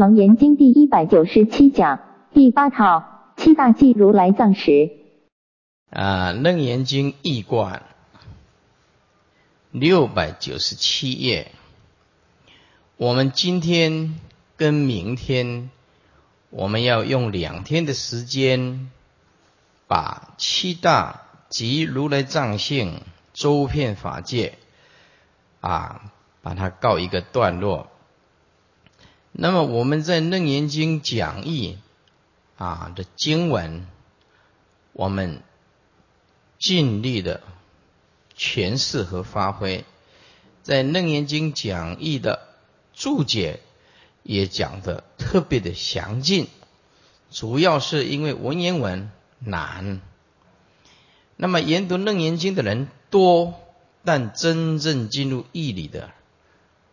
楞严经第一百九十七讲第八套七大记如来藏时。啊，楞严经义观六百九十七页。我们今天跟明天，我们要用两天的时间，把七大及如来藏性周遍法界啊，把它告一个段落。那么我们在《楞严经》讲义啊的经文，我们尽力的诠释和发挥，在《楞严经》讲义的注解也讲的特别的详尽，主要是因为文言文难，那么研读《楞严经》的人多，但真正进入义理的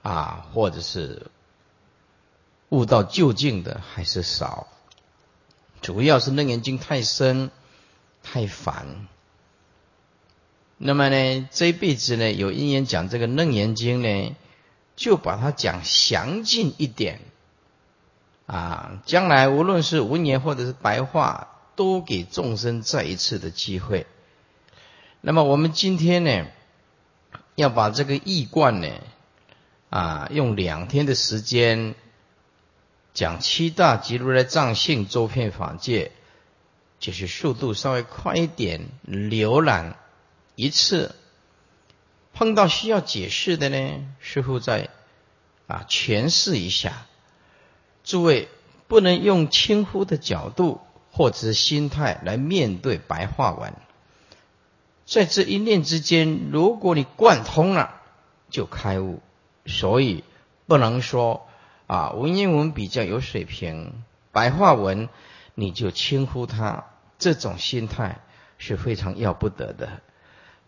啊，或者是。悟到究竟的还是少，主要是楞严经太深太烦。那么呢，这一辈子呢，有因缘讲这个楞严经呢，就把它讲详尽一点啊。将来无论是文言或者是白话，都给众生再一次的机会。那么我们今天呢，要把这个义观呢，啊，用两天的时间。讲七大即如来藏性周遍法界，就是速度稍微快一点，浏览一次。碰到需要解释的呢，师傅再啊诠释一下。诸位不能用轻忽的角度或者心态来面对白话文，在这一念之间，如果你贯通了，就开悟。所以不能说。啊，文言文比较有水平，白话文你就轻忽它，这种心态是非常要不得的。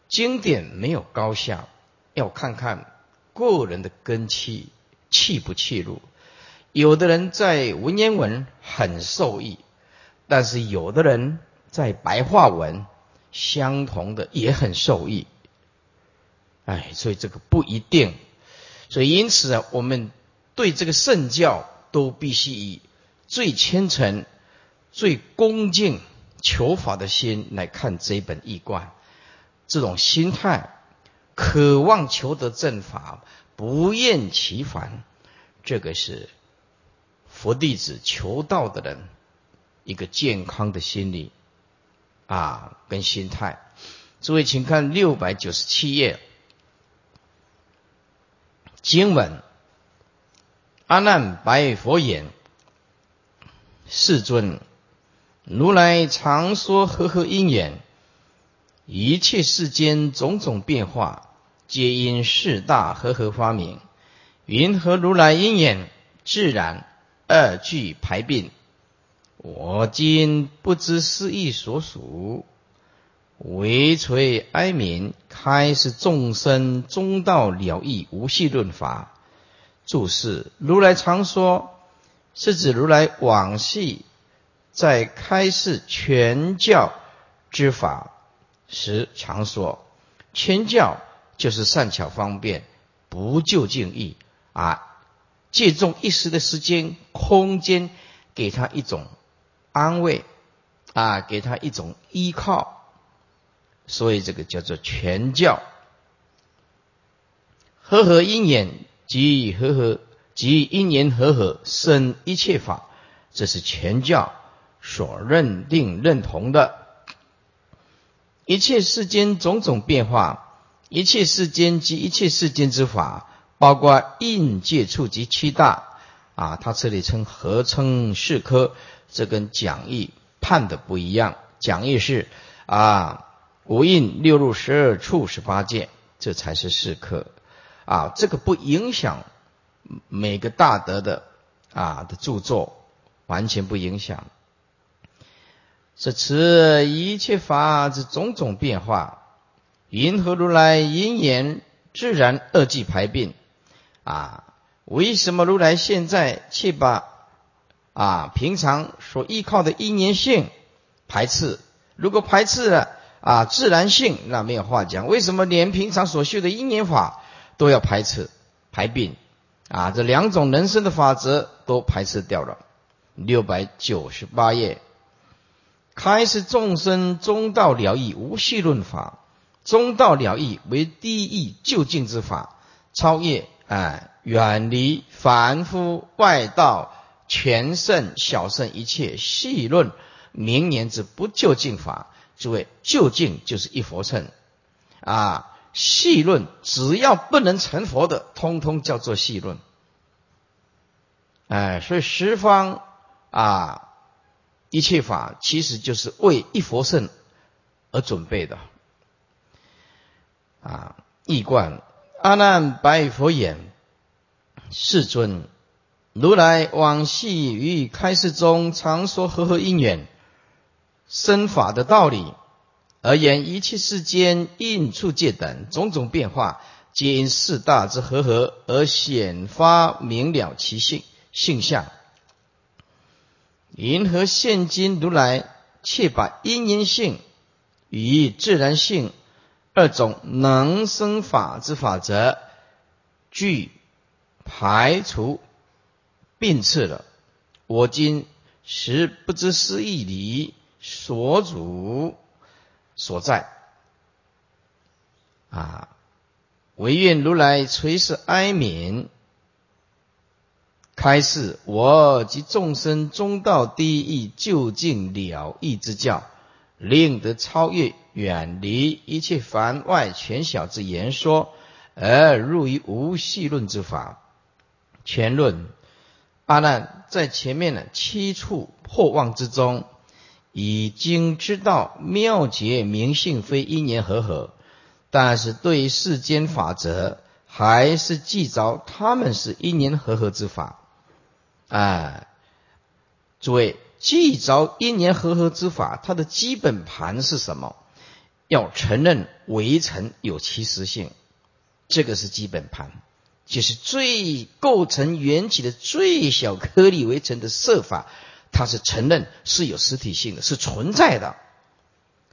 经典没有高下，要看看个人的根气气不气入。有的人在文言文很受益，但是有的人在白话文相同的也很受益。哎，所以这个不一定。所以因此啊，我们。对这个圣教都必须以最虔诚、最恭敬求法的心来看这一本易观，这种心态，渴望求得正法，不厌其烦，这个是佛弟子求道的人一个健康的心理啊，跟心态。诸位，请看六百九十七页经文。阿难白佛言：“世尊，如来常说和合因缘，一切世间种种变化，皆因四大和合发明。云何如来因缘自然二俱排并？我今不知是意所属，唯垂哀悯，开示众生中道了义无系论法。”注释：如来常说，是指如来往昔在开示全教之法时常说，全教就是善巧方便，不就近义啊，借重一时的时间、空间，给他一种安慰啊，给他一种依靠，所以这个叫做全教。和合因缘。即和合，即因缘和合生一切法，这是全教所认定认同的。一切世间种种变化，一切世间及一切世间之法，包括应界处及七大啊，他这里称合称四科，这跟讲义判的不一样。讲义是啊，五印六入十二处十八界，这才是四科。啊，这个不影响每个大德的啊的著作，完全不影响。是此一切法之种种变化，云何如来因缘自然二际排并？啊，为什么如来现在却把啊平常所依靠的因缘性排斥？如果排斥了啊自然性，那没有话讲。为什么连平常所修的因缘法？都要排斥排并啊，这两种人生的法则都排斥掉了。六百九十八页，开始众生中道了义无序论法，中道了义为第一究竟之法，超越哎，远离凡夫外道、全圣小圣一切细论明言之不究竟法。诸位，究竟就是一佛乘啊，细论只要不能成佛的，通通叫做细论。哎，所以十方。啊，一切法其实就是为一佛圣而准备的。啊，易观阿难白佛言：“世尊，如来往昔于开示中常说和合因缘生法的道理，而言一切世间应处界等种种变化，皆因四大之和合而显发明了其性性相。”银河现今如来，却把因缘性与自然性二种能生法之法则，具排除并斥了。我今实不知思义理所主所在，啊，唯愿如来垂示哀悯。开示我及众生中道第一究竟了义之教，令得超越远离一切凡外权小之言说，而入于无系论之法。全论阿难在前面的七处破妄之中，已经知道妙觉明性非因缘和合，但是对于世间法则还是记着他们是因缘和合之法。啊，诸位，记着因缘和合之法，它的基本盘是什么？要承认围城有其实性，这个是基本盘，就是最构成缘起的最小颗粒围城的设法，它是承认是有实体性的，是存在的，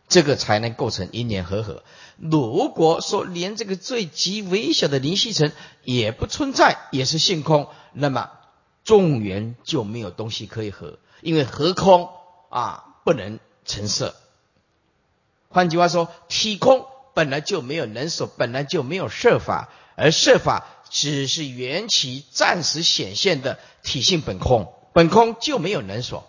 这个才能构成因缘和合。如果说连这个最极微小的灵细层也不存在，也是性空，那么。众缘就没有东西可以合，因为合空啊不能成色。换句话说，体空本来就没有能所，本来就没有设法，而设法只是缘起暂时显现的体性本空，本空就没有能所。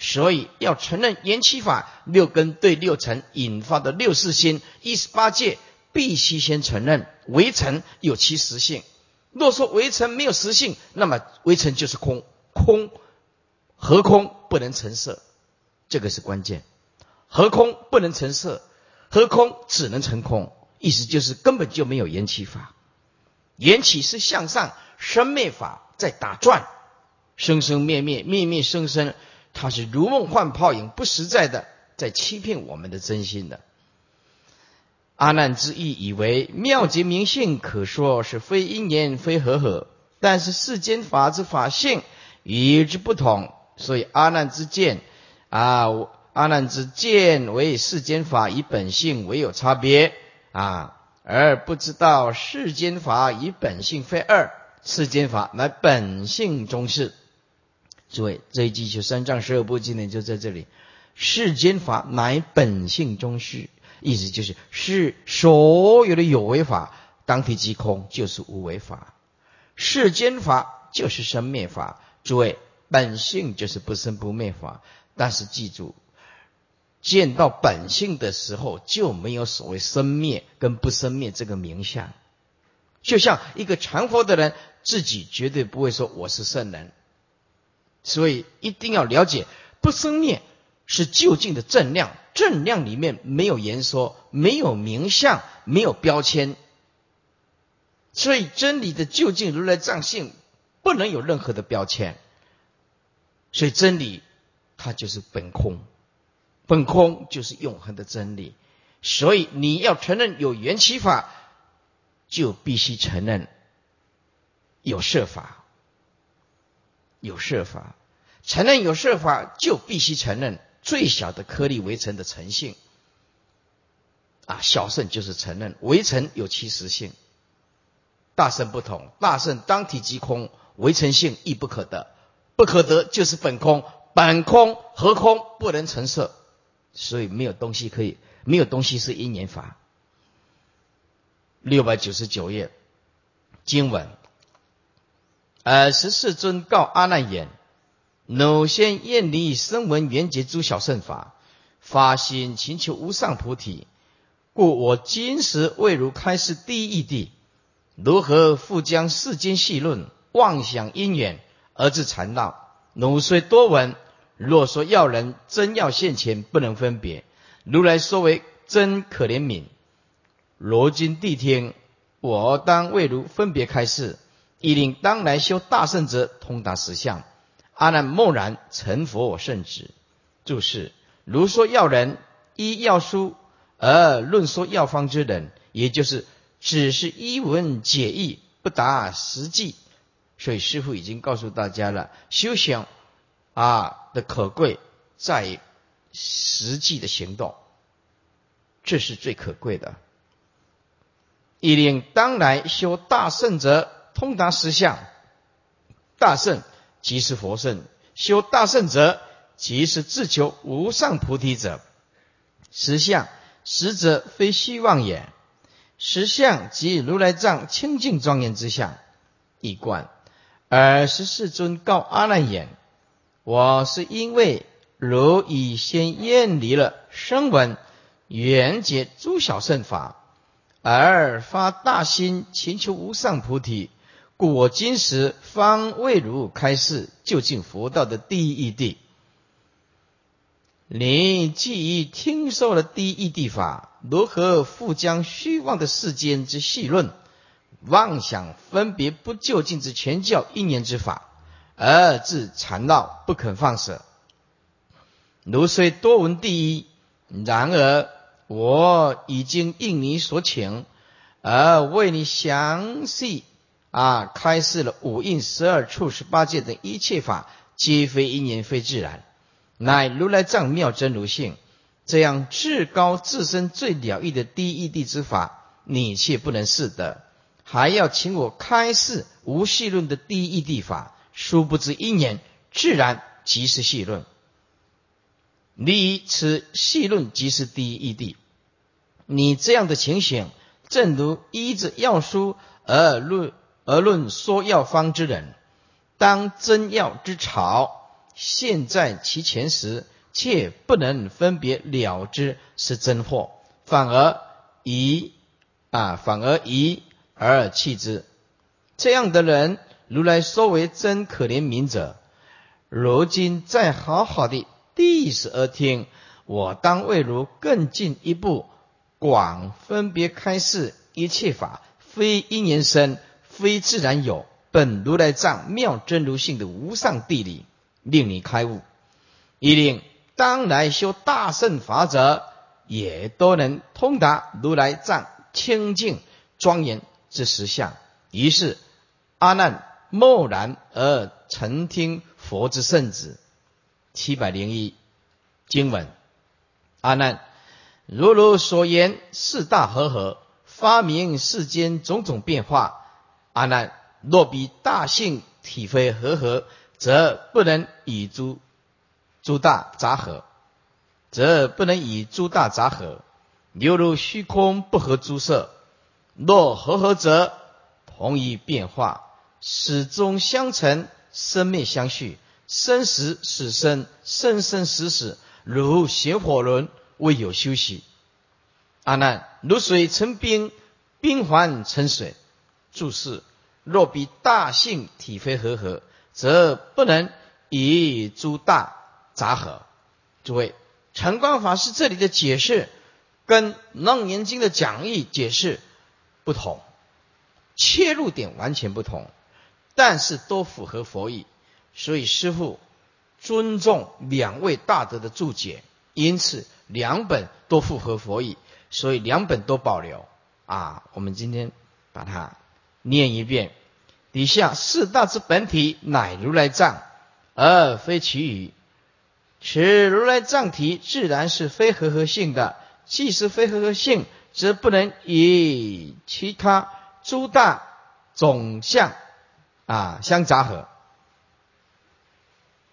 所以要承认缘起法六根对六尘引发的六四心一十八界，必须先承认为尘有其实性。若说围城没有实性，那么围城就是空，空何空不能成色，这个是关键。何空不能成色，何空只能成空，意思就是根本就没有缘起法。缘起是向上生灭法在打转，生生灭灭，灭灭生生，它是如梦幻泡影，不实在的，在欺骗我们的真心的。阿难之意以为妙极明性，可说是非因缘非和合，但是世间法之法性与之不同，所以阿难之见啊，阿难之见为世间法与本性唯有差别啊，而不知道世间法与本性非二，世间法乃本性中是。诸位，这一句就三藏十二部经典就在这里，世间法乃本性中虚。意思就是，是所有的有为法，当体即空，就是无为法；世间法就是生灭法。诸位，本性就是不生不灭法。但是记住，见到本性的时候，就没有所谓生灭跟不生灭这个名相。就像一个成佛的人，自己绝对不会说我是圣人，所以一定要了解不生灭。是究竟的正量，正量里面没有言说，没有名相，没有标签，所以真理的究竟如来藏性不能有任何的标签，所以真理它就是本空，本空就是永恒的真理，所以你要承认有缘起法，就必须承认有设法，有设法，承认有设法，就必须承认。最小的颗粒为成的成性啊，小圣就是承认围成有其实性，大圣不同，大圣当体即空，围成性亦不可得，不可得就是本空，本空何空不能成色，所以没有东西可以，没有东西是因缘法。六百九十九页经文，呃十四尊告阿难言：汝先厌离声闻缘觉诸小圣法，发心勤求无上菩提，故我今时为如开示第一义谛，如何复将世间细论妄想因缘而致缠绕？奴虽多闻，若说要人真要现前，不能分别。如来说为真可怜悯。罗经谛听，我当为如分别开示，以令当来修大圣者通达实相。阿难默然成佛圣旨。注释：如说要人依要书而论说药方之人，也就是只是一文解义，不达实际。所以师父已经告诉大家了，修行啊的可贵在实际的行动，这是最可贵的。以令当来修大圣者通达实相，大圣即是佛圣，修大圣者即是自求无上菩提者。实相实则非虚妄也，实相即如来藏清净庄严之相，一观。而十世尊告阿难言：我是因为如已先厌离了声闻缘觉诸小圣法。而发大心，勤求无上菩提，故我今时方为如开示究竟佛道的第一义谛。你既已听受了第一义谛法，如何复将虚妄的世间之细论、妄想分别不究竟之全教因缘之法，而自缠绕不肯放舍？如虽多闻第一，然而。我已经应你所请，而为你详细啊开示了五印十二处十八界等一切法，皆非因缘非自然，乃如来藏妙真如性。这样至高至深最了义的第一义谛之法，你却不能视得，还要请我开示无细论的第一义谛法，殊不知因缘自然即是细论。你此细论即是第一义谛。你这样的情形，正如依着要书而论而论说药方之人，当真药之草现在其前时，却不能分别了之是真货，反而疑啊，反而疑而弃之。这样的人，如来说为真可怜悯者。如今再好好的第十二听，我当为如更进一步，广分别开示一切法，非因缘生，非自然有，本如来藏妙真如性的无上地理，令你开悟，一令当来修大圣法者，也都能通达如来藏清净庄严之实相。于是阿难默然而沉听。佛之圣旨，七百零一经文。阿难，如如所言，四大和合，发明世间种种变化。阿难，若彼大性体非和合，则不能以诸诸大杂合，则不能以诸大杂合。犹如虚空不合诸色，若和合则同一变化，始终相成。生灭相续，生死死生，生生死死，如血火轮，未有休息。阿难，如水成冰，冰还成水。注释：若比大性体非和合，则不能以诸大杂合。诸位，澄光法师这里的解释，跟《楞严经》的讲义解释不同，切入点完全不同。但是都符合佛意，所以师父尊重两位大德的注解，因此两本都符合佛意，所以两本都保留。啊，我们今天把它念一遍。底下四大之本体乃如来藏，而非其余。此如来藏体自然是非合合性的，既是非合合性，则不能以其他诸大总相。啊，相杂合，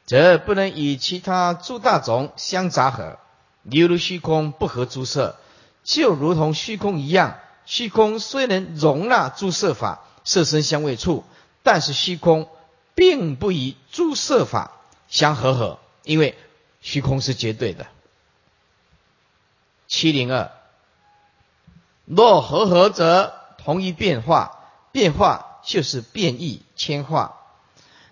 则不能与其他诸大种相杂合。犹如虚空不合诸色，就如同虚空一样。虚空虽能容纳诸色法，色身相位处，但是虚空并不与诸色法相合合，因为虚空是绝对的。七零二，若合合则同一变化，变化就是变异迁化。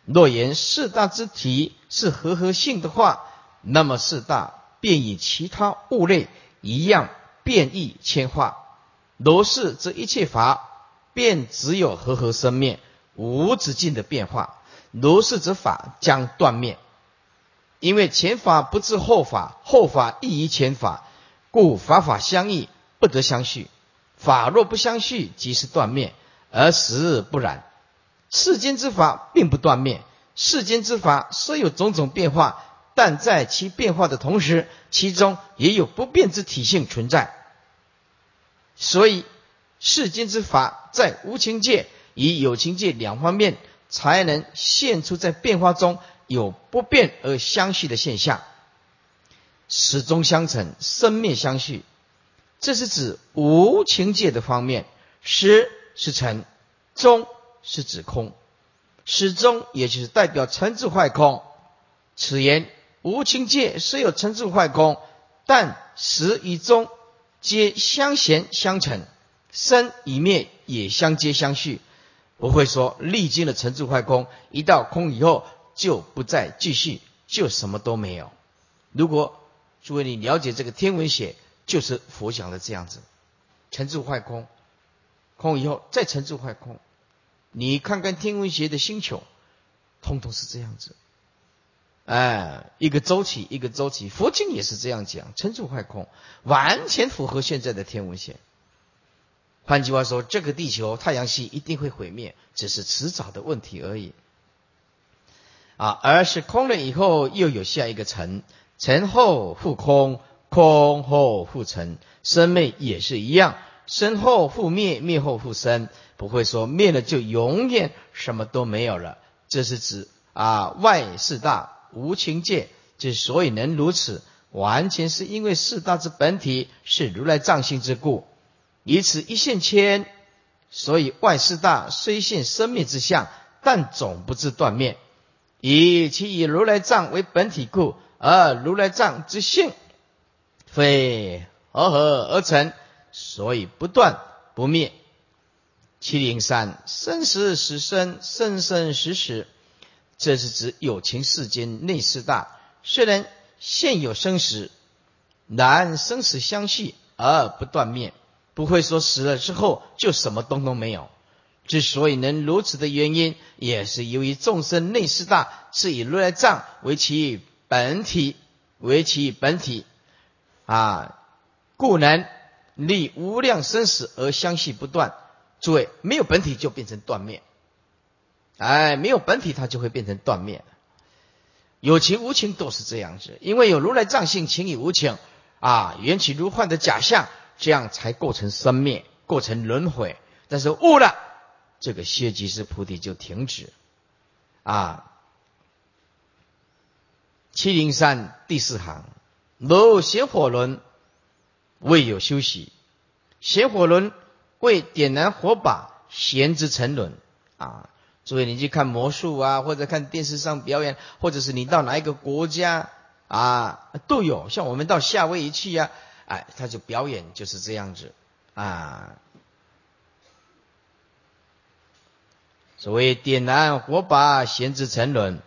若言四大之体是合合性的话，那么四大。便与其他物类一样变异迁化，如是这一切法便只有和合生灭，无止境的变化。如是之法将断灭，因为前法不知后法，后法异于前法，故法法相异，不得相续。法若不相续，即是断灭，而实不然。世间之法并不断灭，世间之法虽有种种变化。但在其变化的同时，其中也有不变之体性存在。所以世间之法在无情界与有情界两方面，才能现出在变化中有不变而相续的现象，始终相承，生灭相续。这是指无情界的方面，始是成，终是指空，始终也就是代表成住坏空。此言。无情界虽有成住坏空，但始与终皆相衔相成，生与灭也相接相续，不会说历经了成住坏空，一到空以后就不再继续，就什么都没有。如果诸位你了解这个天文学，就是佛讲的这样子，成住坏空，空以后再成住坏空，你看看天文学的星球，通通是这样子。哎，一个周期，一个周期，佛经也是这样讲，成住坏空，完全符合现在的天文学。换句话说，这个地球太阳系一定会毁灭，只是迟早的问题而已。啊，而是空了以后，又有下一个成，成后复空，空后复成，生灭也是一样，生后复灭，灭后复生，不会说灭了就永远什么都没有了。这是指啊，外四大。无情界之所以能如此，完全是因为四大之本体是如来藏性之故。以此一线牵，所以外四大虽现生灭之相，但总不至断灭。以其以如来藏为本体故，而如来藏之性非合合而成，所以不断不灭。七零三生死死生，生生死死。这是指有情世间内四大，虽然现有生死，然生死相续而不断灭，不会说死了之后就什么东东没有。之所以能如此的原因，也是由于众生内四大是以如来藏为其本体，为其本体啊，故能历无量生死而相续不断。诸位，没有本体就变成断灭。哎，没有本体，它就会变成断灭。有情无情都是这样子，因为有如来藏性，情与无情啊，缘起如幻的假象，这样才构成生灭，构成轮回。但是悟了，这个歇即是菩提就停止啊。七零三第四行，如邪火轮未有休息，邪火轮为点燃火把，闲之沉沦啊。所以你去看魔术啊，或者看电视上表演，或者是你到哪一个国家啊，都有。像我们到夏威夷去呀，哎，他就表演就是这样子啊。所谓点燃火把，闲之沉沦。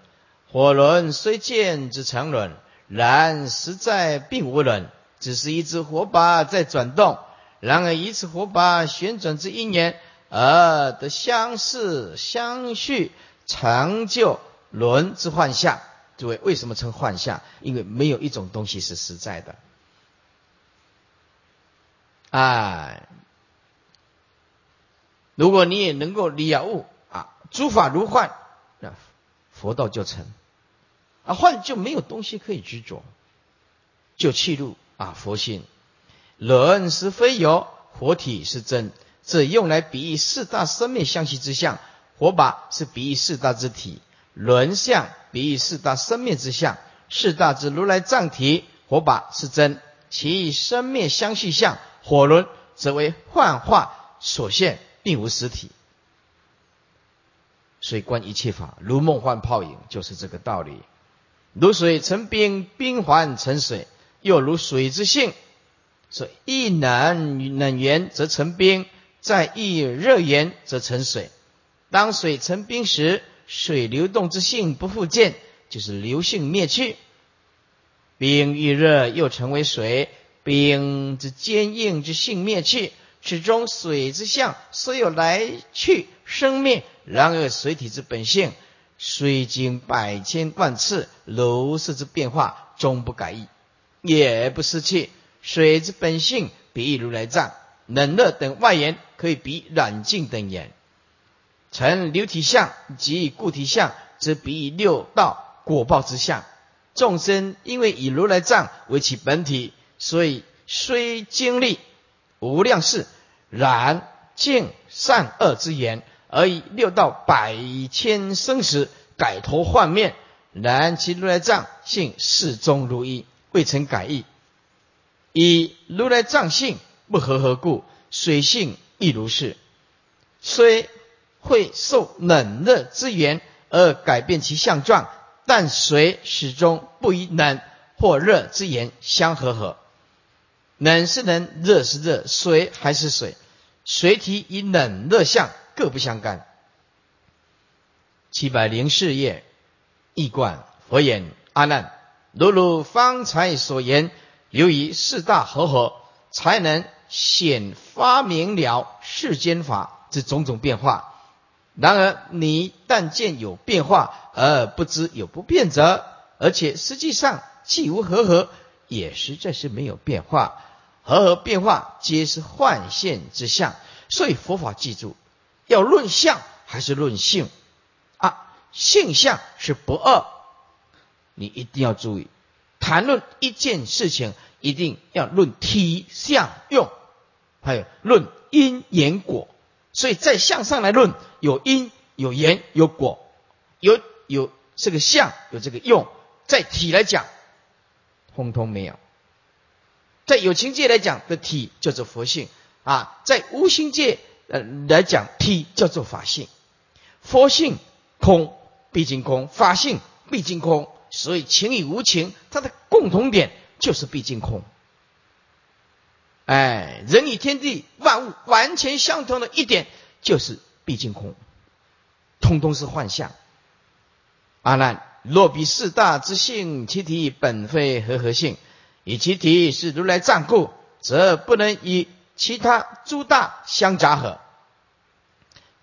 火轮虽见之沉沦，然实在并无轮，只是一只火把在转动。然而一次火把旋转之一年。而得相似相续，成就轮之幻象。诸位，为什么称幻象？因为没有一种东西是实在的。哎，如果你也能够了悟啊，诸法如幻，那佛道就成。啊，幻就没有东西可以执着，就弃入啊佛性。轮是非有，活体是真。这用来比喻四大生命相续之相，火把是比喻四大之体，轮相比喻四大生命之相，四大之如来藏体火把是真，其生灭相续相火轮则为幻化所现，并无实体。所以观一切法如梦幻泡影，就是这个道理。如水成冰，冰还成水，又如水之性。所以一冷冷源则成冰，在遇热源则成水。当水成冰时，水流动之性不复见，就是流性灭去。冰遇热又成为水，冰之坚硬之性灭去，始终水之相虽有来去生灭，然而水体之本性，虽经百千万次如是之变化，终不改易，也不失去。水之本性，比喻如来藏，冷热等外缘，可以比染净等言。成流体相及固体相，则比以六道果报之相。众生因为以如来藏为其本体，所以虽经历无量世染净善恶之言，而以六道百千生死改头换面，然其如来藏性始终如一，未曾改易。以如来藏性不合何故，水性亦如是，虽。会受冷热之缘而改变其相状，但水始终不与冷或热之缘相合合。冷是冷，热是热，水还是水，水体与冷热相各不相干。七百零四页，易观佛言：阿难，如如方才所言，由于四大合合，才能显发明了世间法之种种变化。然而，你但见有变化，而不知有不变者，而且实际上既无合合，也实在是没有变化。合合变化，皆是幻现之相。所以佛法记住，要论相还是论性啊？性相是不二，你一定要注意。谈论一件事情，一定要论体相用，还有论因缘果。所以在相上来论，有因有缘有果，有有这个相有这个用，在体来讲，通通没有。在有情界来讲的体叫做佛性啊，在无形界呃来讲体叫做法性。佛性空毕竟空，法性毕竟空，所以情与无情它的共同点就是毕竟空。哎，人与天地万物完全相同的一点，就是毕竟空，通通是幻象。阿难，若比四大之性，其体本非和合性，以其体是如来藏故，则不能与其他诸大相杂合。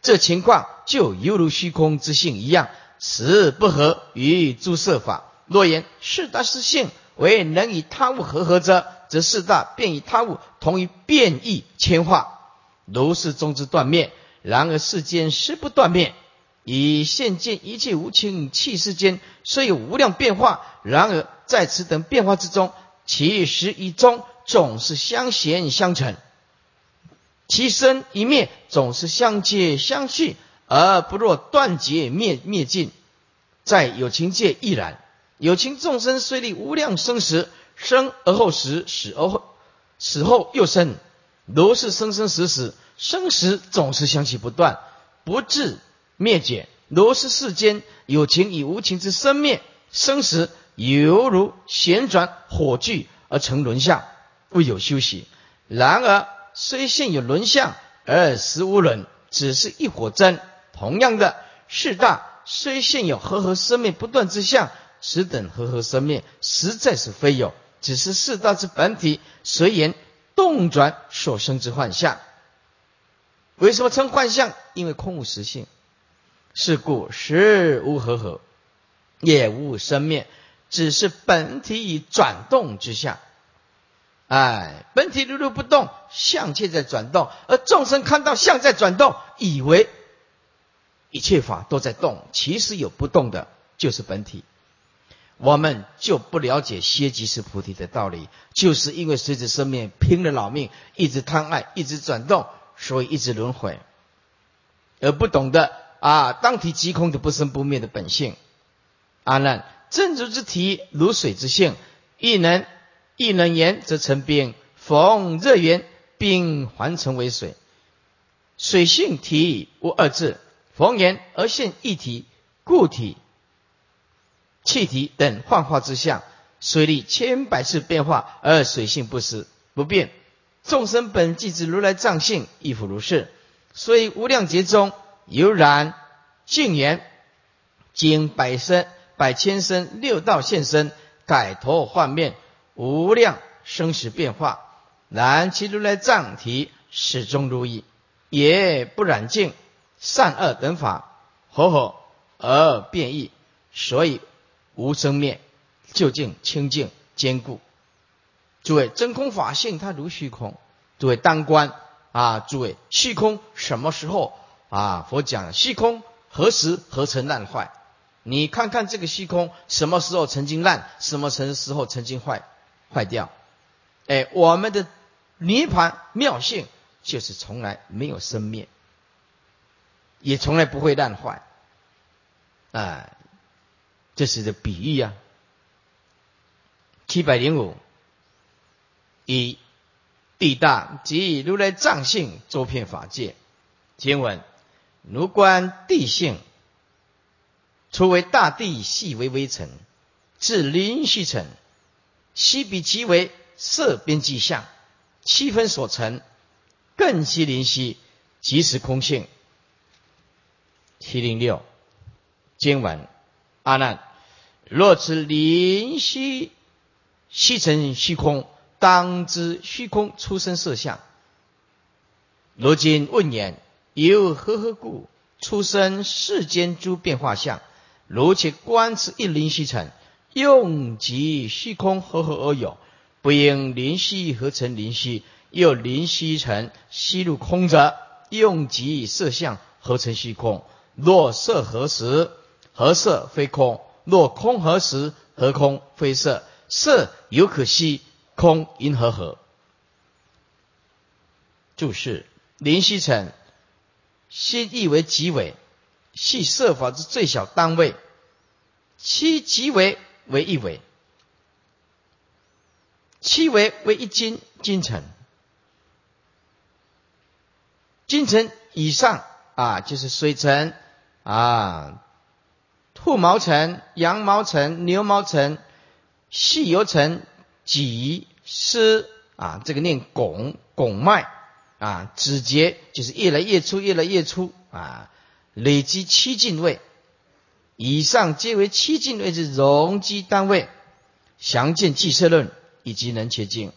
这情况就犹如虚空之性一样，实不合于诸色法。若言四大之性为能与他物合合者，则四大便与他物同于变异迁化，如是中之断灭。然而世间实不断灭，以现见一切无情气世间虽有无量变化，然而在此等变化之中，其实一终总是相衔相成，其生一灭总是相接相续，而不若断绝灭灭尽。在有情界亦然，有情众生虽历无量生死。生而后死，死而后死后又生，如是生生死死，生死总是相续不断，不至灭绝。如是世间有情与无情之生灭，生死犹如旋转火炬而成轮相，未有休息。然而虽现有轮相，而实无轮，只是一火针。同样的，四大虽现有和合生灭不断之相，此等和合生灭，实在是非有。只是四大之本体随缘动转所生之幻象。为什么称幻象？因为空无实性，是故实无合合，也无生灭，只是本体以转动之相。哎，本体如如不动，相却在转动，而众生看到相在转动，以为一切法都在动，其实有不动的，就是本体。我们就不了解歇即是菩提的道理，就是因为随着生命拼了老命，一直贪爱，一直转动，所以一直轮回，而不懂得啊，当体即空的不生不灭的本性。阿难，正如之体，如水之性，亦能亦能言，则成冰。逢热源，冰还成为水。水性体无二致，逢言而现一体，固体、气体等幻化之相，水力千百次变化，而水性不死不变。众生本即之如来藏性，亦复如是。所以无量劫中，有染净言，经百生、百千生、六道现身，改头换面，无量生死变化。然其如来藏体始终如一，也不染净善恶等法，合合而变异，所以无生灭，究竟清净坚固。诸位真空法性，它如虚空。诸位当观啊，诸位虚空什么时候啊？佛讲虚空何时何曾烂坏？你看看这个虚空什么时候曾经烂，什么时时候曾经坏坏掉？哎，我们的涅盘妙性就是从来没有生灭，也从来不会烂坏。啊，这是个比喻啊。七百零五一。地大即如来藏性周遍法界。经文：如观地性，初为大地，细为微尘，至灵虚尘，悉比其为色边际相，七分所成，更悉灵虚，即是空性。七零六经文：阿难，若此灵虚虚成虚空。当知虚空出生色相。如今问言：由何何故出生世间诸变化相？如且观此一灵虚尘，用即虚空何何而有？不应灵虚合成灵虚，又灵虚成吸入空者，用即色相合成虚空。若色何时？何色非空？若空何时？何空非色？色犹可吸。空因何合？注释：灵虚尘，心意为极微，系色法之最小单位。七极微为一微，七微为一斤金尘。金尘以上啊，就是水尘啊，兔毛尘、羊毛尘、牛毛尘、细油尘。脊丝啊，这个念拱拱脉啊，指节就是越来越粗，越来越粗啊，累积七进位以上，皆为七进位之容积单位。详见《计色论》以及《能切经》，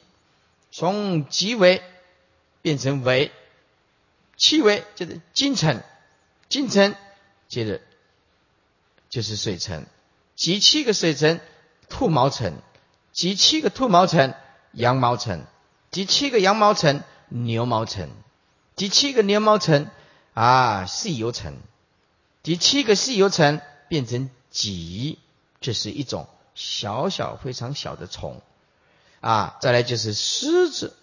从极为变成为七为，就是金尘，金尘接着就是水尘，集七个水尘，兔毛尘。集七个兔毛层、羊毛层，及七个羊毛层、牛毛层，及七个牛毛层啊，细油层，及七个细油层变成几，这是一种小小非常小的虫啊。再来就是虱子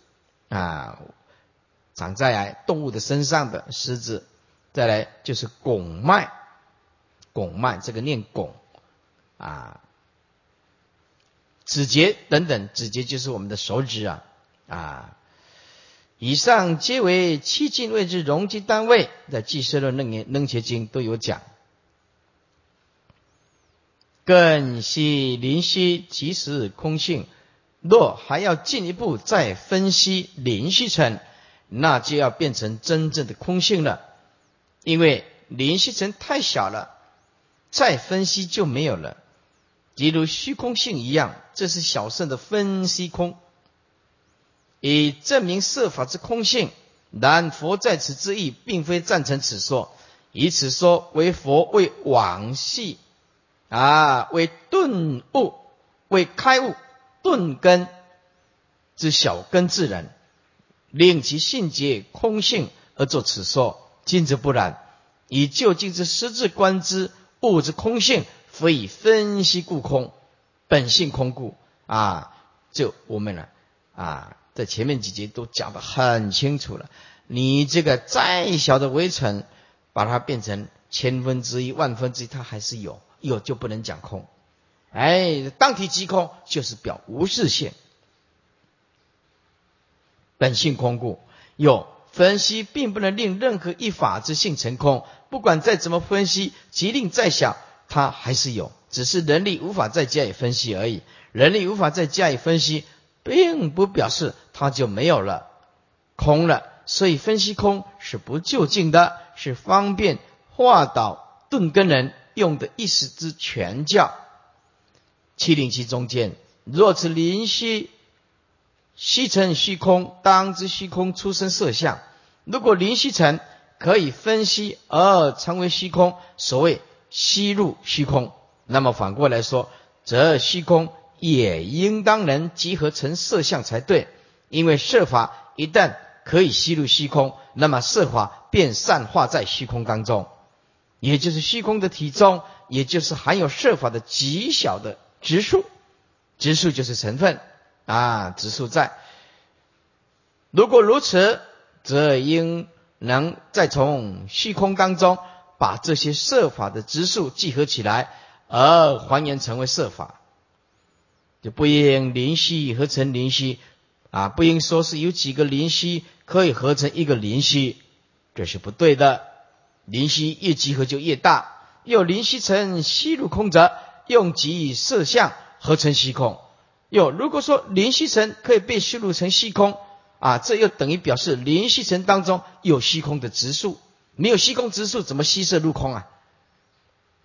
啊，长在动物的身上的虱子。再来就是拱脉，拱脉这个念拱啊。指节等等，指节就是我们的手指啊啊！以上皆为七进位之容积单位，在《记色论》楞严楞伽经都有讲。更悉灵虚即实空性，若还要进一步再分析灵虚层，那就要变成真正的空性了。因为灵虚层太小了，再分析就没有了。即如虚空性一样，这是小圣的分析空，以证明色法之空性。然佛在此之意，并非赞成此说，以此说为佛为往昔啊，为顿悟、为开悟、顿根之小根之人，令其性结空性而作此说。今则不然，以就近之实质观之物质空性。非以分析故空，本性空故啊！就我们呢啊，在前面几节都讲得很清楚了。你这个再小的微尘，把它变成千分之一、万分之一，它还是有，有就不能讲空。哎，当体即空，就是表无事性，本性空故。有分析，并不能令任何一法之性成空。不管再怎么分析，即令再小，它还是有，只是人力无法再加以分析而已。人力无法再加以分析，并不表示它就没有了，空了。所以分析空是不究竟的，是方便化导顿根人用的一时之全教。七零七中间，若此灵虚，吸成虚空，当知虚空出生色相。如果灵虚成可以分析而成为虚空，所谓吸入虚空，那么反过来说，则虚空也应当能集合成色相才对。因为色法一旦可以吸入虚空，那么色法便散化在虚空当中，也就是虚空的体中，也就是含有色法的极小的质数。质数就是成分啊，质数在。如果如此，则应能再从虚空当中把这些色法的质数集合起来，而还原成为色法，就不应灵虚合成灵虚。啊，不应说是有几个灵犀可以合成一个灵犀，这是不对的。灵犀越集合就越大。又灵犀成吸入空者，用极色相合成虚空。有如果说灵犀层可以被吸入成虚空，啊，这又等于表示灵犀层当中有虚空的质数。没有虚空质数，怎么吸色入空啊？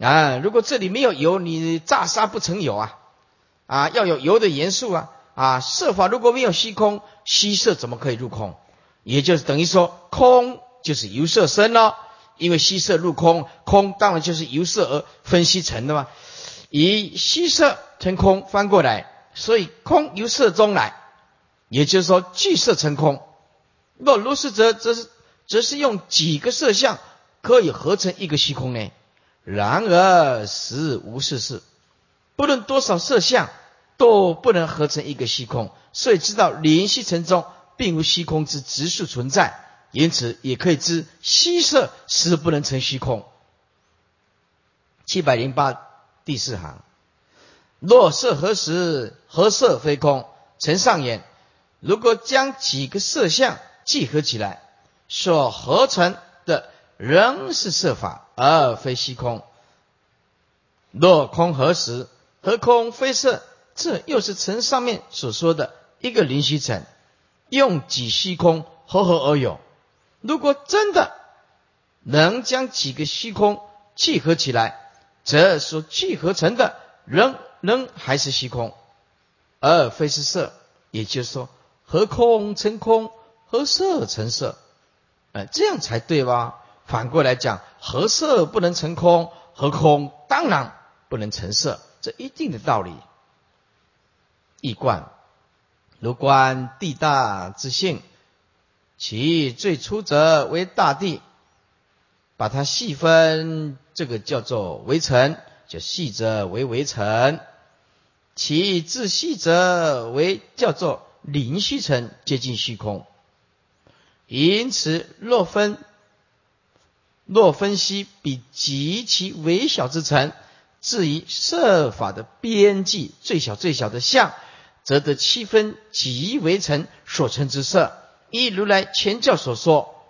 啊，如果这里没有油，你炸沙不成油啊？啊，要有油的元素啊。啊，色法如果没有虚空，虚色怎么可以入空？也就是等于说，空就是由色生了，因为虚色入空，空当然就是由色而分析成的嘛。以虚色成空，翻过来，所以空由色中来，也就是说聚色成空。若如是则，则是则是用几个色相可以合成一个虚空呢？然而实无是事，不论多少色相。都不能合成一个虚空，所以知道联系成中并无虚空之直数存在，因此也可以知虚色实不能成虚空。七百零八第四行，若色何时？何色非空？呈上言，如果将几个色相聚合起来，所合成的仍是色法，而非虚空。若空何时？何空非色？这又是从上面所说的一个灵虚层，用几虚空合合而有。如果真的能将几个虚空聚合起来，则所聚合成的仍仍还是虚空，而非是色。也就是说，合空成空，合色成色，哎，这样才对吧？反过来讲，合色不能成空，合空当然不能成色，这一定的道理。易观，如观地大之性，其最初则为大地，把它细分，这个叫做围城，就细则为围城；其自细则为叫做灵虚城，接近虚空。因此，若分若分析比极其微小之层，至于设法的边际最小最小的相。则得七分极为成所成之色。依如来前教所说，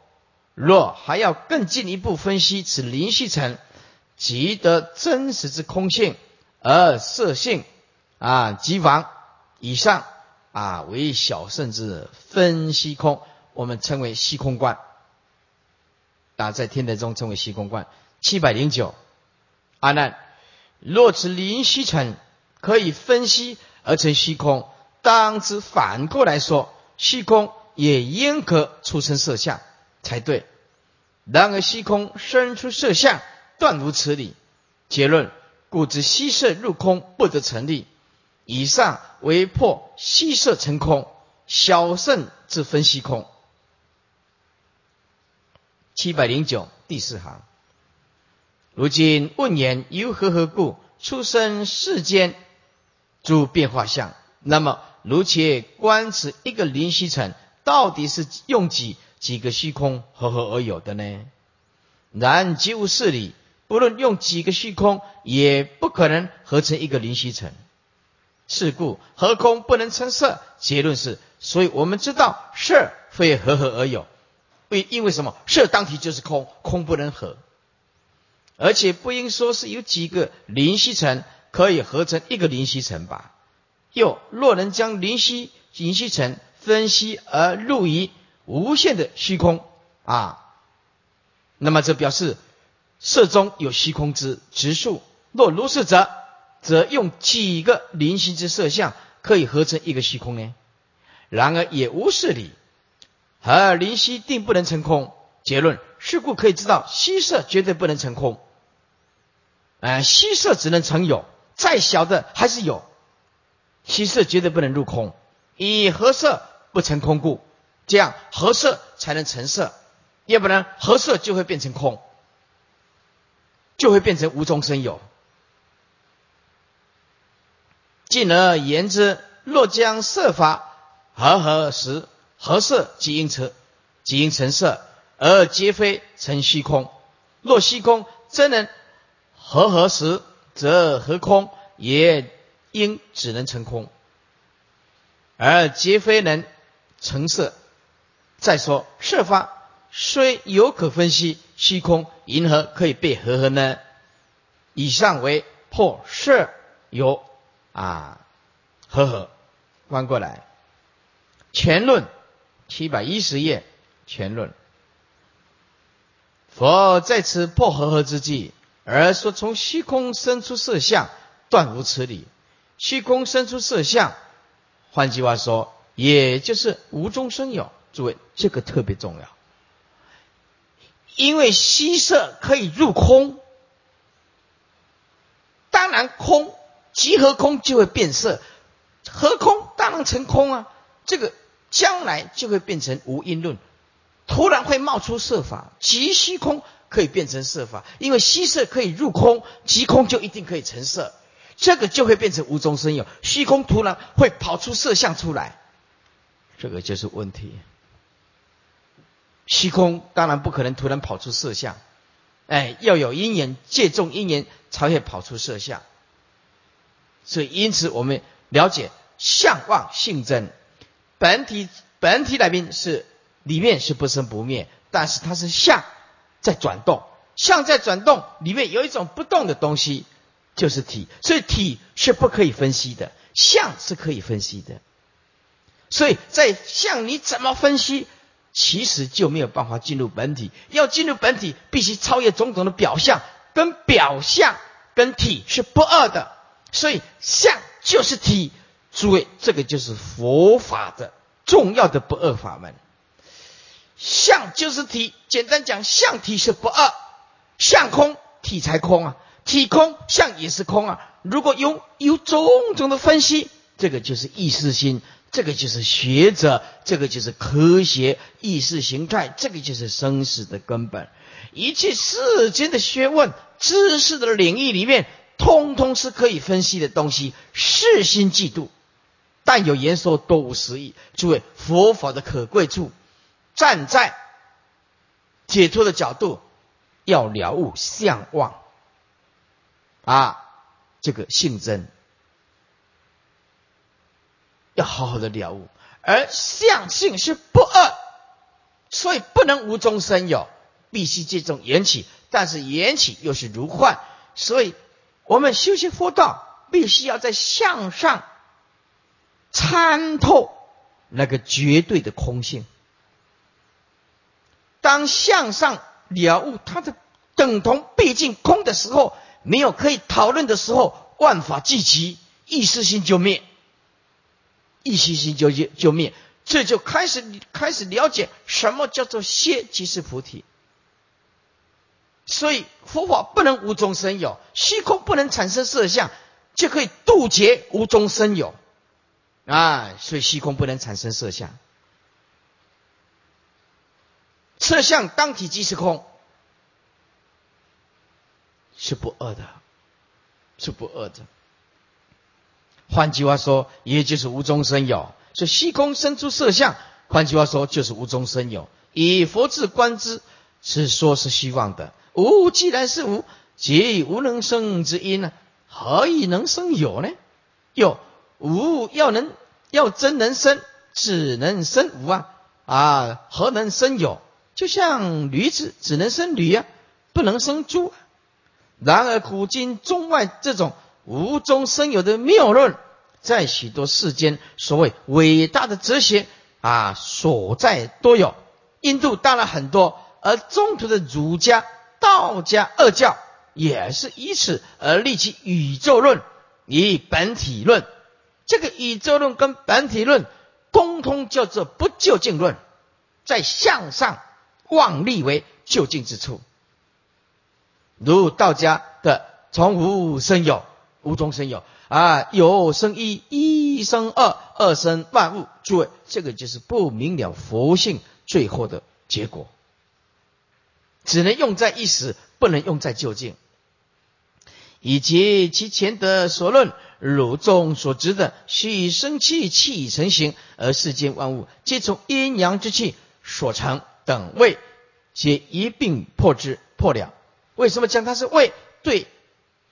若还要更进一步分析此灵虚层，即得真实之空性，而色性啊即亡。以上啊为小圣之分析空，我们称为虚空观。啊，在天台中称为虚空观。七百零九，阿难，若此灵虚层可以分析。而成虚空，当知反过来说，虚空也应可出生色相才对。然而虚空生出色相，断无此理。结论：故知虚色入空不得成立。以上为破虚色成空，小圣之分虚空。七百零九第四行。如今问言：由何何故出生世间？诸变化相，那么如且观此一个灵虚层，到底是用几几个虚空合合而有的呢？然即无事理，不论用几个虚空，也不可能合成一个灵虚尘。是故合空不能成色。结论是，所以我们知道色非合合而有。为因为什么？色当体就是空，空不能合。而且不应说是有几个灵虚尘可以合成一个灵虚尘吧？又若能将灵虚灵虚尘分析而入于无限的虚空啊，那么这表示色中有虚空之直数。若如是者，则用几个灵虚之色相可以合成一个虚空呢？然而也无是理。而灵虚定不能成空。结论是故可以知道，虚色绝对不能成空。哎，虚色只能成有，再小的还是有。虚色绝对不能入空，以合色不成空故，这样合色才能成色，要不然合色就会变成空，就会变成无中生有。进而言之，若将色法合合时，合色即应成，即应成色，而皆非成虚空。若虚空真能合合时，则合空也应只能成空，而皆非能成色。再说色法虽有可分析，虚空银河可以被合合呢？以上为破色有。啊，呵呵，翻过来，全论七百一十页，全论。佛在此破和合之际，而说从虚空生出色相，断无此理。虚空生出色相，换句话说，也就是无中生有。诸位，这个特别重要，因为虚色可以入空，当然空。集合空就会变色，合空当然成空啊！这个将来就会变成无因论，突然会冒出色法，即虚空可以变成色法，因为虚色可以入空，即空就一定可以成色，这个就会变成无中生有，虚空突然会跑出色相出来，这个就是问题。虚空当然不可能突然跑出色相，哎，要有因缘借重因缘才会跑出色相。所以，因此我们了解相望性真，本体本体来宾是里面是不生不灭，但是它是相在转动，相在转动，里面有一种不动的东西，就是体。所以体是不可以分析的，相是可以分析的。所以在相你怎么分析，其实就没有办法进入本体。要进入本体，必须超越种种的表象，跟表象跟体是不二的。所以相就是体，诸位，这个就是佛法的重要的不二法门。相就是体，简单讲，相体是不二，相空体才空啊，体空相也是空啊。如果有有种种的分析，这个就是意识心，这个就是学者，这个就是科学意识形态，这个就是生死的根本。一切世间的学问、知识的领域里面。通通是可以分析的东西，世心嫉妒，但有言说多无实意。诸位，佛法的可贵处，站在解脱的角度，要了悟相望啊，这个性真，要好好的了悟。而相性是不二，所以不能无中生有，必须这种缘起，但是缘起又是如幻，所以。我们修习佛道，必须要在向上参透那个绝对的空性。当向上了悟它的等同毕竟空的时候，没有可以讨论的时候，万法寂寂，意识心就灭，意识心就就就灭，这就开始开始了解什么叫做歇即是菩提。所以佛法不能无中生有，虚空不能产生色相，就可以杜绝无中生有啊！所以虚空不能产生色相，色相当体即是空，是不二的，是不二的。换句话说，也就是无中生有。所以虚空生出色相，换句话说就是无中生有。以佛智观之，是说是虚妄的。无既然是无，即无能生之因呢？何以能生有呢？有无要能要真能生，只能生无啊啊！何能生有？就像驴子只能生驴啊，不能生猪。然而古今中外这种无中生有的谬论，在许多世间所谓伟大的哲学啊所在都有。印度当然很多，而中途的儒家、道家二教也是以此而立起宇宙论，以本体论。这个宇宙论跟本体论，共通叫做不究竟论，在向上望立为究竟之处。如道家的从无生有，无中生有啊，有生一，一生二，二生万物。诸位，这个就是不明了佛性最后的结果，只能用在一时，不能用在究竟。以及其前的所论，汝众所知的，虚生气，气成形，而世间万物皆从阴阳之气所成等位，皆一并破之破了。为什么讲它是为对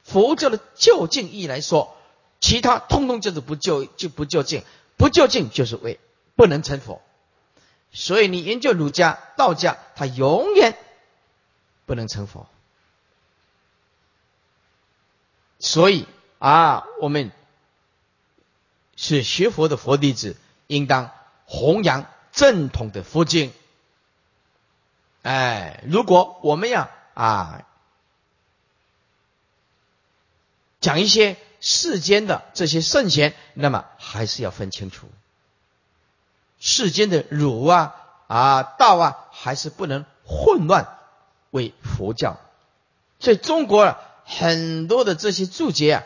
佛教的究竟义来说，其他通通就是不究就不究竟，不究竟就是为不能成佛。所以你研究儒家、道家，他永远不能成佛。所以啊，我们是学佛的佛弟子，应当弘扬正统的佛经。哎，如果我们要啊。讲一些世间的这些圣贤，那么还是要分清楚，世间的儒啊啊道啊，还是不能混乱为佛教。所以中国啊很多的这些注解啊，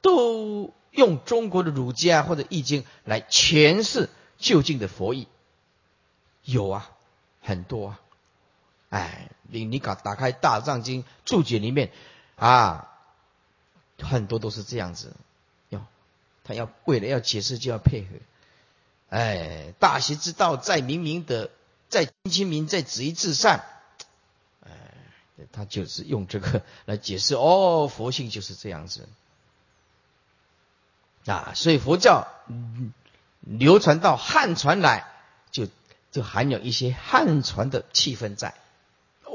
都用中国的儒家或者易经来诠释究竟的佛意，有啊，很多啊。哎，你你搞打开《大藏经》注解里面啊。很多都是这样子，哟，他要为了要解释就要配合，哎，大学之道在明明德，在亲亲民，在止于至善，哎，他就是用这个来解释哦，佛性就是这样子，啊，所以佛教嗯流传到汉传来，就就含有一些汉传的气氛在，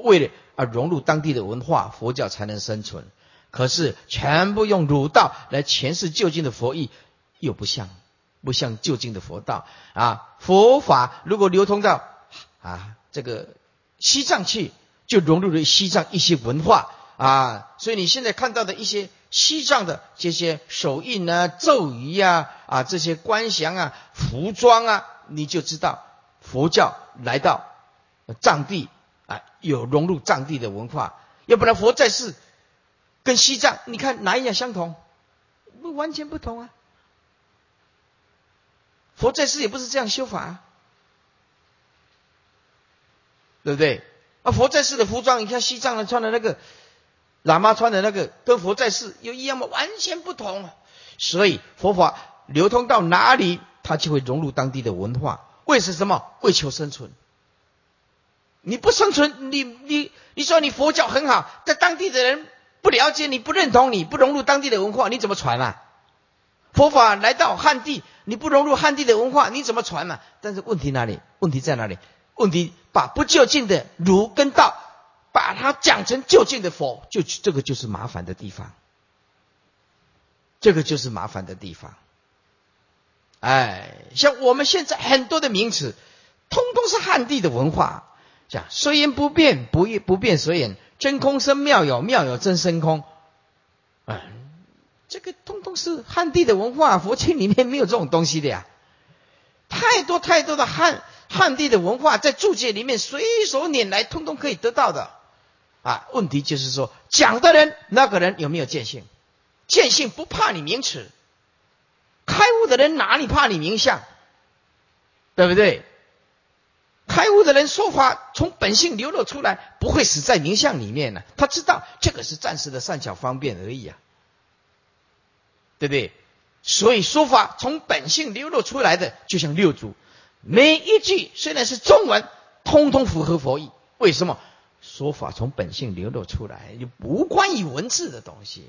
为了啊融入当地的文化，佛教才能生存。可是全部用儒道来诠释就近的佛意，又不像，不像就近的佛道啊！佛法如果流通到啊这个西藏去，就融入了西藏一些文化啊，所以你现在看到的一些西藏的这些手印啊、咒语呀、啊这些观想啊、服装啊，你就知道佛教来到藏地啊，有融入藏地的文化，要不然佛在世。跟西藏，你看哪一样相同？不完全不同啊！佛在世也不是这样修法，啊，对不对？啊，佛在世的服装，你看西藏人穿的那个，喇嘛穿的那个，跟佛在世又一样吗？完全不同。所以佛法流通到哪里，它就会融入当地的文化。为是什么？为求生存。你不生存，你你你说你佛教很好，在当地的人。不了解你不认同你不融入当地的文化你怎么传啊？佛法来到汉地你不融入汉地的文化你怎么传呢？但是问题哪里？问题在哪里？问题把不就近的儒跟道，把它讲成就近的佛，就这个就是麻烦的地方。这个就是麻烦的地方。哎，像我们现在很多的名词，通通是汉地的文化，讲虽言不变，不不变随言。真空生妙有，妙有真生空。啊，这个通通是汉地的文化，佛经里面没有这种东西的呀。太多太多的汉汉地的文化，在注解里面随手拈来，通通可以得到的。啊，问题就是说，讲的人那个人有没有见性？见性不怕你名词，开悟的人哪里怕你名相？对不对？开悟的人说法从本性流露出来，不会死在名相里面呢。他知道这个是暂时的善巧方便而已啊，对不对？所以说法从本性流露出来的，就像六祖，每一句虽然是中文，通通符合佛意。为什么？说法从本性流露出来，就无关于文字的东西。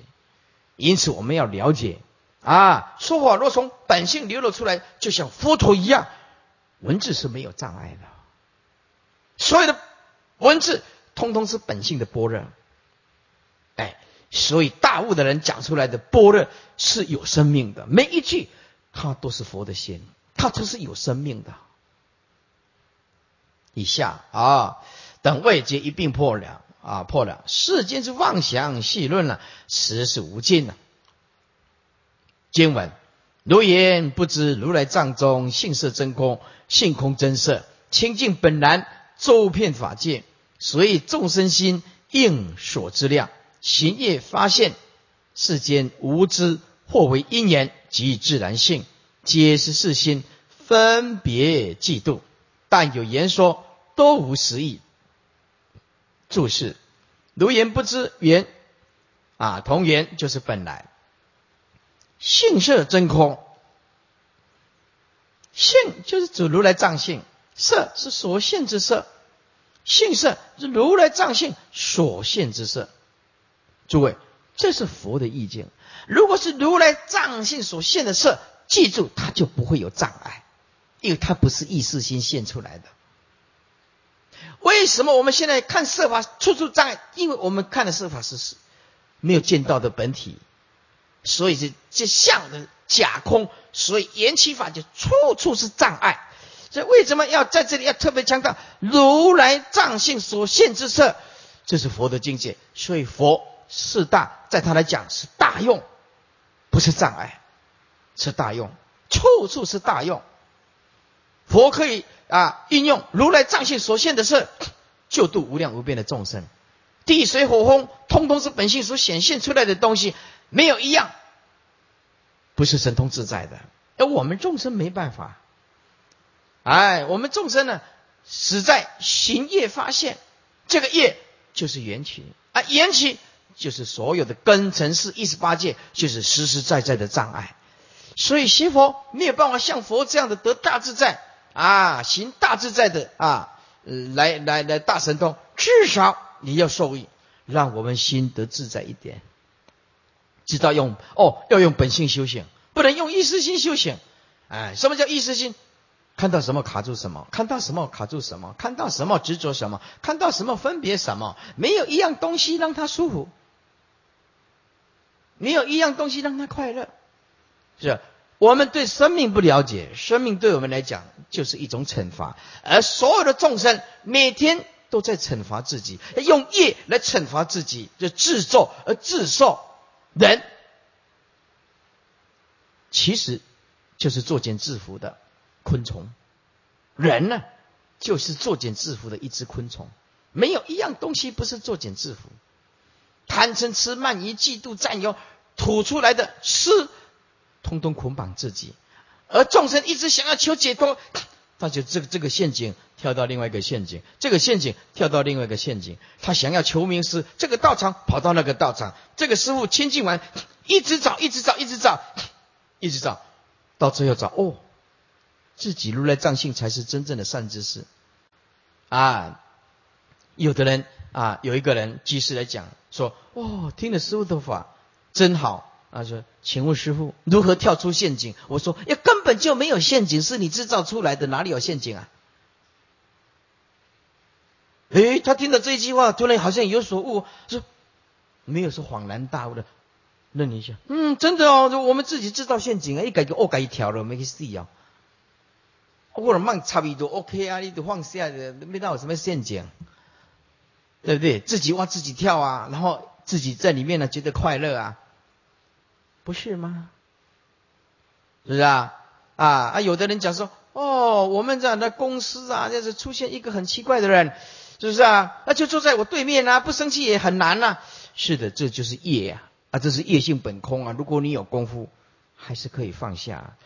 因此，我们要了解啊，说法若从本性流露出来，就像佛陀一样，文字是没有障碍的。所有的文字，通通是本性的般若。哎，所以大悟的人讲出来的般若是有生命的，每一句它都是佛的心，它都是有生命的。以下啊，等位皆一并破了啊，破了。世间之妄想细论了，实是无尽了。经文如言不知如来藏中性色真空，性空真色清净本然，周遍法界，所以众生心应所之量。行业发现世间无知，或为因缘及自然性，皆是世心分别嫉妒。但有言说，多无实意。注释：如言不知缘啊，同源就是本来性色真空，性就是指如来藏性，色是所现之色，性色是如来藏性所现之色。诸位，这是佛的意境。如果是如来藏性所现的色，记住，它就不会有障碍，因为它不是意识心现出来的。为什么我们现在看色法处处障碍？因为我们看的色法是是没有见到的本体，所以是这相的假空，所以缘起法就处处是障碍。所以为什么要在这里要特别强调如来藏性所现之色？这是佛的境界，所以佛。四大，在他来讲是大用，不是障碍，是大用，处处是大用。佛可以啊运用如来藏性所现的事，救度无量无边的众生。地水火风，通通是本性所显现出来的东西，没有一样不是神通自在的。而我们众生没办法，哎，我们众生呢，死在行业发现，这个业就是缘起啊，缘起。就是所有的根尘世一十八界，就是实实在在的障碍。所以学佛没有办法像佛这样的得大自在啊，行大自在的啊，来来来大神通。至少你要受益，让我们心得自在一点。知道用哦，要用本性修行，不能用意识心修行。哎，什么叫意识心？看到什么卡住什么，看到什么卡住什么，看到什么执着什么，看到什么分别什么，没有一样东西让他舒服。没有一样东西让他快乐，是我们对生命不了解，生命对我们来讲就是一种惩罚，而所有的众生每天都在惩罚自己，用业来惩罚自己，就自作而自受。人其实就是作茧自缚的昆虫，人呢就是作茧自缚的一只昆虫，没有一样东西不是作茧自缚。贪嗔痴慢疑嫉妒占有吐出来的丝，通通捆绑自己，而众生一直想要求解脱，他就这个这个陷阱跳到另外一个陷阱，这个陷阱跳到另外一个陷阱，他想要求名师，这个道场跑到那个道场，这个师傅清净完，一直找，一直找，一直找，一直找，到最后找哦，自己如来藏性才是真正的善知识啊！有的人啊，有一个人居士来讲。说哦，听了师傅的法真好啊！说，请问师傅如何跳出陷阱？我说，呀，根本就没有陷阱，是你制造出来的，哪里有陷阱啊？诶，他听到这一句话，突然好像有所悟，说没有说恍然大悟的，愣一下，嗯，真的哦，我们自己制造陷阱啊，一改就哦改一条了，没个事啊。我者慢差不多 OK 啊，你都放下的，没到什么陷阱。对不对？自己挖自己跳啊，然后自己在里面呢觉得快乐啊，不是吗？是不是啊？啊啊！有的人讲说，哦，我们这样的公司啊，就是出现一个很奇怪的人，是不是啊？那就坐在我对面啊，不生气也很难呐。是的，这就是业呀，啊，这是业性本空啊。如果你有功夫，还是可以放下。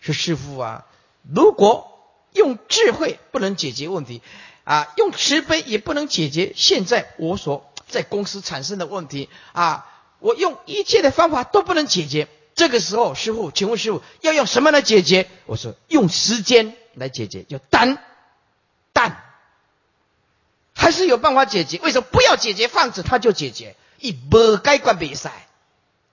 是师傅啊，如果用智慧不能解决问题。啊，用慈悲也不能解决现在我所在公司产生的问题啊！我用一切的方法都不能解决。这个时候，师傅，请问师傅要用什么来解决？我说用时间来解决，叫淡淡还是有办法解决。为什么不要解决放着它就解决？一不该关比赛，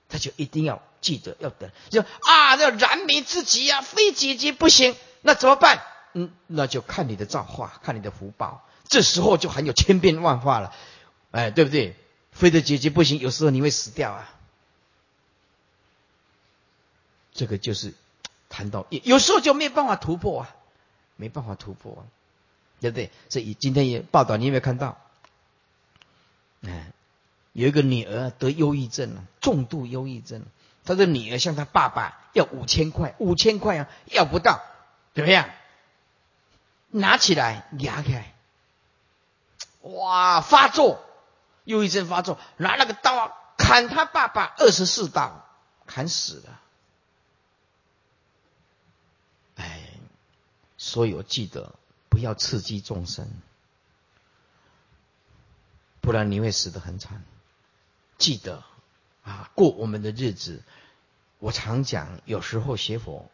他就一定要记得要等，就啊要燃眉之急呀，非解决不行。那怎么办？嗯，那就看你的造化，看你的福报。这时候就很有千变万化了，哎，对不对？非得解决不行，有时候你会死掉啊。这个就是谈到有有时候就没办法突破啊，没办法突破啊，对不对？所以今天也报道，你有没有看到？哎，有一个女儿得忧郁症了，重度忧郁症。他的女儿向他爸爸要五千块，五千块啊，要不到，怎么样？拿起来压开，哇，发作，忧郁症发作，拿那个刀砍他爸爸二十四刀，砍死了。哎，所以我记得不要刺激众生，不然你会死得很惨。记得啊，过我们的日子，我常讲，有时候学佛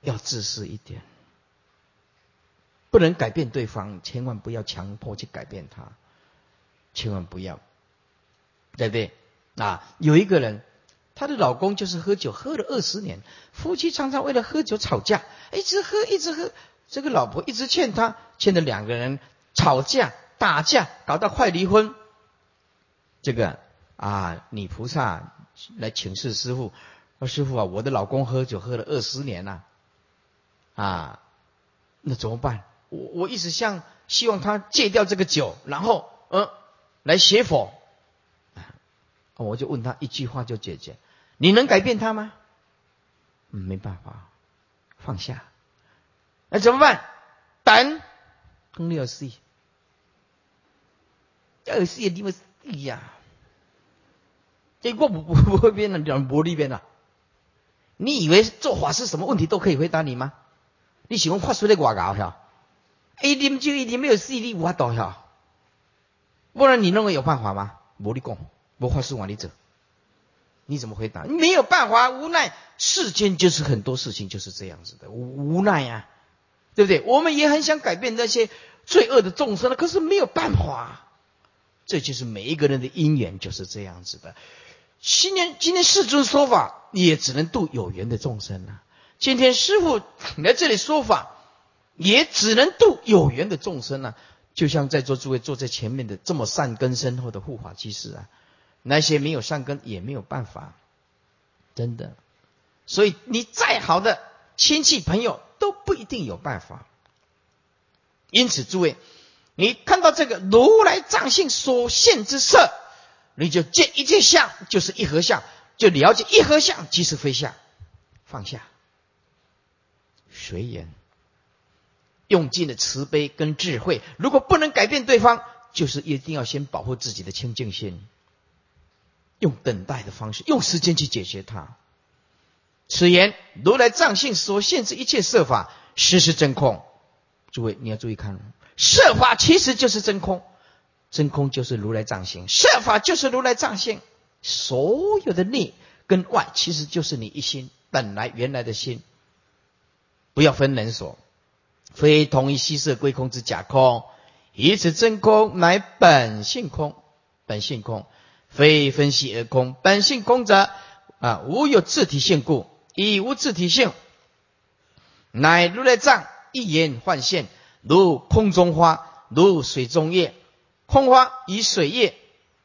要自私一点。不能改变对方，千万不要强迫去改变他，千万不要，对不对？啊，有一个人，她的老公就是喝酒，喝了二十年，夫妻常常为了喝酒吵架，一直喝，一直喝，这个老婆一直劝他，劝的两个人吵架打架，搞到快离婚。这个啊，女菩萨来请示师傅，说师傅啊，我的老公喝酒喝了二十年了，啊，那怎么办？我我一直想希望他戒掉这个酒，然后呃来学佛，我就问他一句话就解决，你能改变他吗？嗯，没办法，放下，那怎么办？等，更六四，二四也你们哎呀，结果不不不会变了，两魔力变的。你以为做法是什么问题都可以回答你吗？你喜欢发出来外搞是吧？一啉就一啉，没有势力无法度哈。不然你认为有办法吗？无力讲，无法事往里走。你怎么回答？没有办法，无奈。世间就是很多事情就是这样子的，无奈呀，对不对？我们也很想改变那些罪恶的众生了，可是没有办法。这就是每一个人的因缘就是这样子的。今天今天世尊说法，也只能度有缘的众生了。今天师傅来这里说法。也只能度有缘的众生啊，就像在座诸位坐在前面的这么善根深厚的护法居士啊，那些没有善根也没有办法，真的。所以你再好的亲戚朋友都不一定有办法。因此，诸位，你看到这个如来藏性所现之色，你就见一切相就是一合相，就了解一合相即是非相，放下，随缘。用尽了慈悲跟智慧，如果不能改变对方，就是一定要先保护自己的清净心，用等待的方式，用时间去解决它。此言如来藏性所限制一切设法，实是真空。诸位你要注意看，设法其实就是真空，真空就是如来藏性，设法就是如来藏性，所有的内跟外其实就是你一心本来原来的心，不要分人所。非同一虚色归空之假空，以此真空乃本性空，本性空非分析而空，本性空者啊无有自体性故，以无自体性，乃如来藏一言幻现，如空中花，如水中叶，空花与水叶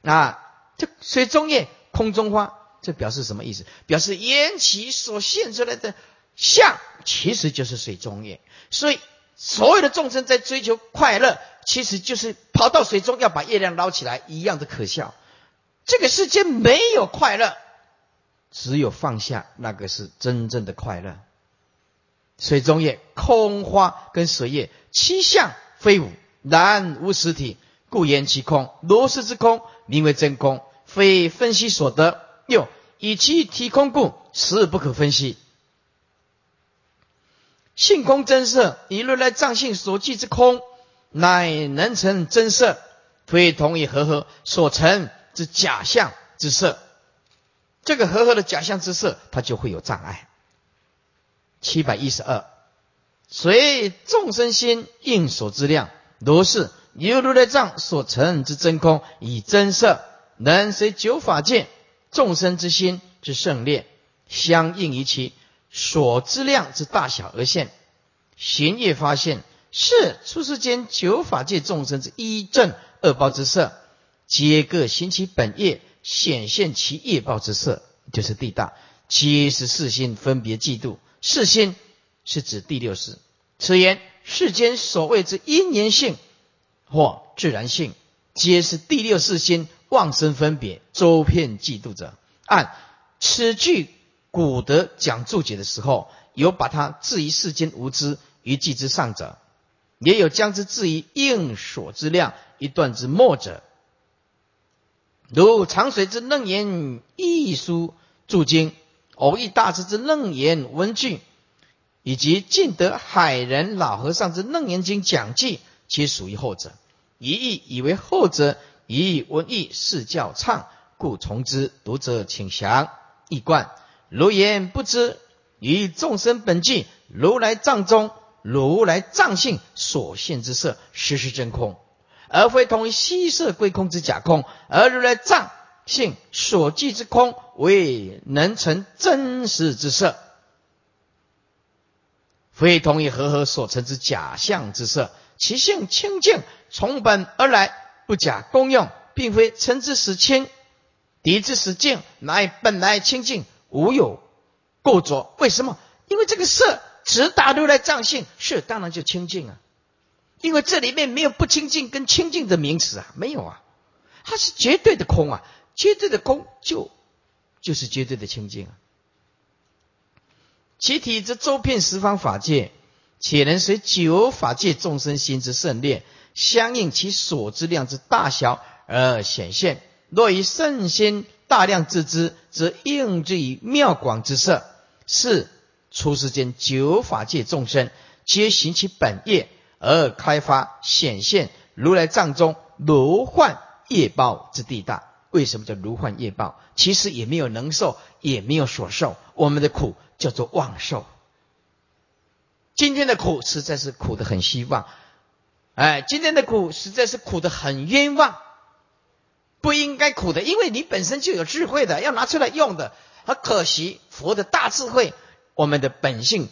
啊，这水中叶、空中花，这表示什么意思？表示缘起所现出来的相，其实就是水中叶，所以。所有的众生在追求快乐，其实就是跑到水中要把月亮捞起来一样的可笑。这个世界没有快乐，只有放下，那个是真正的快乐。水中叶、空花跟水叶，七相非五，然无实体，故言其空。如是之空，名为真空，非分析所得。六以其体空故，实不可分析。性空真色，以如来藏性所记之空，乃能成真色，非同以和合所成之假象之色。这个和合的假象之色，它就会有障碍。七百一十二，随众生心应所之量，如是由如来藏所成之真空，以真色能随九法界众生之心之胜劣，相应于其所知量之大小而现。行业发现，是出世间九法界众生之一正二报之色，皆各行其本业，显现其业报之色，就是地大，皆是四心分别嫉妒。四心是指第六识。此言世间所谓之因缘性或自然性，皆是第六世心妄生分别周遍嫉妒者。按此句古德讲注解的时候，有把它置于世间无知于记之上者，也有将之置于应所之量一段之末者。如长水之楞严一书注经，偶遇大师之楞严文句。以及尽得海人老和尚之《楞严经》讲记，皆属于后者。一意以为后者以文艺是教唱，故从之。读者请详一观。如言不知，于众生本具如来藏中如来藏性所现之色，实是真空，而非同于虚色归空之假空。而如来藏性所具之空，为能成真实之色。非同于和合所成之假象之色，其性清净，从本而来，不假功用，并非尘之使清，敌之使净，乃本来清净，无有过浊。为什么？因为这个色直达如来藏性，是当然就清净啊。因为这里面没有不清净跟清净的名词啊，没有啊，它是绝对的空啊，绝对的空就就是绝对的清净啊。其体之周遍十方法界，且能随九法界众生心之胜劣，相应其所知量之大小而显现。若以圣心大量自知，则应之以妙广之色，是出世间九法界众生皆行其本业而开发显现如来藏中如幻业报之地大。为什么叫如幻业报？其实也没有能受，也没有所受。我们的苦。叫做妄受，今天的苦实在是苦的很希望，哎，今天的苦实在是苦的很冤枉，不应该苦的，因为你本身就有智慧的，要拿出来用的。很可惜，佛的大智慧，我们的本性，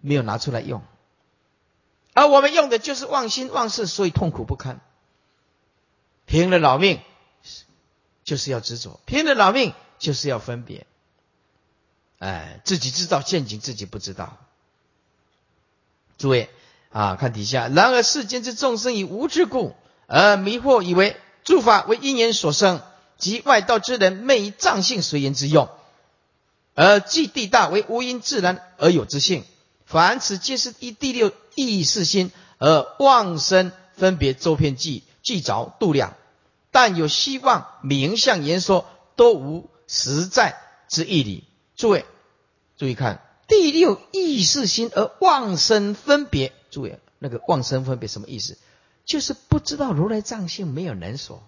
没有拿出来用，而我们用的就是妄心妄事，所以痛苦不堪。拼了老命，就是要执着；拼了老命，就是要分别。哎，自己制造陷阱，自己不知道。诸位啊，看底下。然而世间之众生以无知故，而迷惑以为诸法为因缘所生，即外道之人昧以藏性随缘之用，而即地大为无因自然而有之性。凡此皆是以第六意识心而妄生分别周遍计计着度量，但有希望名相言说，都无实在之义理。诸位，注意看第六意识心而妄生分别。注意，那个妄生分别什么意思？就是不知道如来藏性没有能所。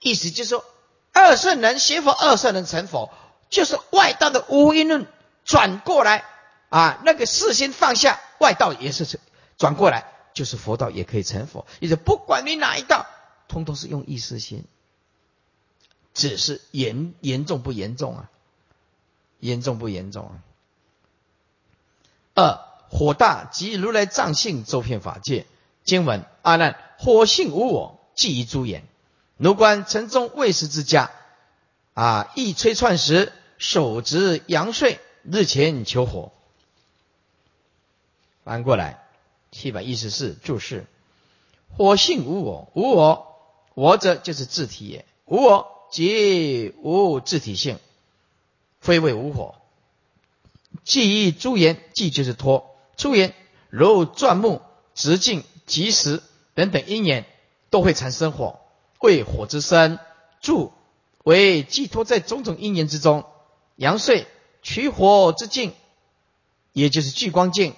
意思就是说，二圣人学佛，二圣人成佛，就是外道的无因论转过来啊，那个四心放下，外道也是转过来，就是佛道也可以成佛。意思不管你哪一道，通通是用意识心，只是严严重不严重啊？严重不严重啊？二火大即如来藏性周遍法界。经文阿难火性无我即一诸眼如观城中卫士之家啊一吹串时手执阳睡日前求火。翻过来七百一十四注释火性无我无我我者就是自体也无我即无自体性。非为无火，记忆诸言，记就是托诸言，如钻木、直径、及时等等因缘，都会产生火。为火之生，助为寄托在种种因缘之中。阳岁取火之境，也就是聚光镜，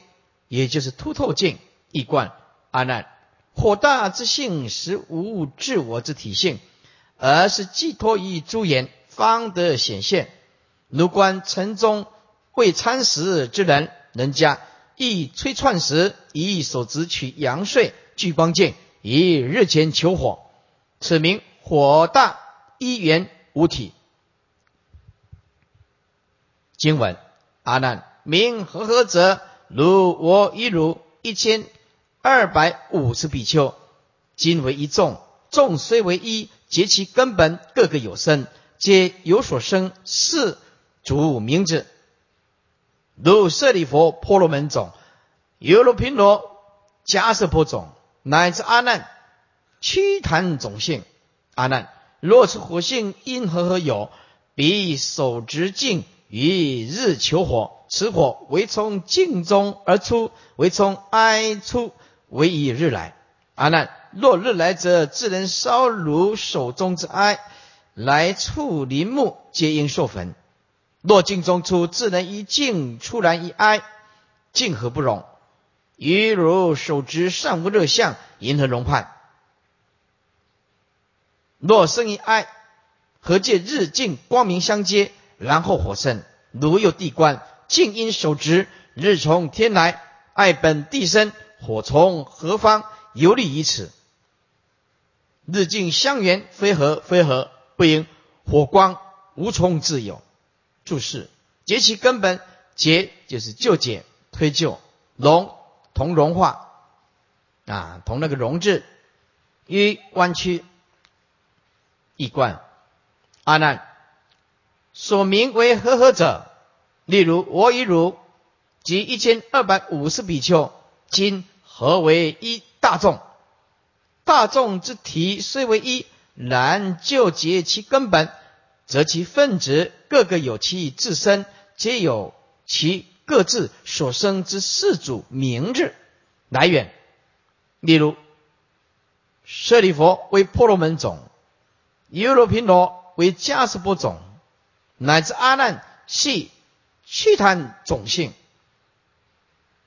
也就是凸透镜。一观阿难，火大之性实无物自我之体性，而是寄托于诸言，方得显现。如观城中未餐食之人，人家一吹串时，以手执取阳睡聚光镜，以日前求火，此名火大一元无体。经文：阿难，名和合者，如我一如一千二百五十比丘，今为一众，众虽为一，结其根本，各个有生，皆有所生，是主名字。如舍利佛、婆罗门种、犹罗频罗、迦舍婆种，乃至阿难、屈檀种性。阿难，若是火性因何何有？彼手执镜。于日求火，此火为从镜中而出，为从哀出，为以日来。阿难，若日来者，自能烧如手中之哀，来触林木，皆应受焚。若镜中出，自能一镜出然一哀，镜何不容？于如手执尚无热相，因何容判？若生一哀，何借日镜光明相接？然后火生，如有地观，静因手执，日从天来，爱本地生，火从何方游历于此？日镜相缘，非合非合，不应火光无从自有。注释：结其根本，结就是就解推就，融同融化啊，同那个融字，一弯曲，一贯。阿难。所名为和合者，例如我与汝，即一千二百五十比丘，今合为一大众。大众之体虽为一，然就结其根本，则其分子各个有其自身，皆有其各自所生之四主名字来源。例如舍利佛为婆罗门种，犹罗频罗为迦斯波种。乃至阿难系去贪种性，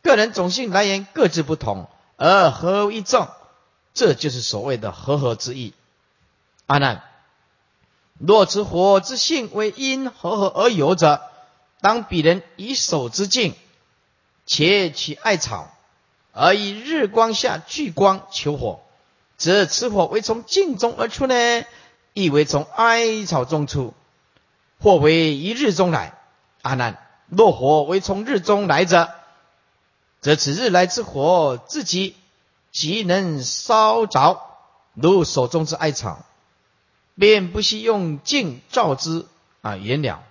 个人种性来源各自不同，而合一众，这就是所谓的和合之意。阿难，若此火之性为因和合而有者，当彼人以手之境，且取艾草，而以日光下聚光求火，则此火为从镜中而出呢，亦为从艾草中出。或为一日中来，阿难，若火为从日中来者，则此日来之火自己即能烧着，如手中之艾草，便不惜用镜照之啊，原了。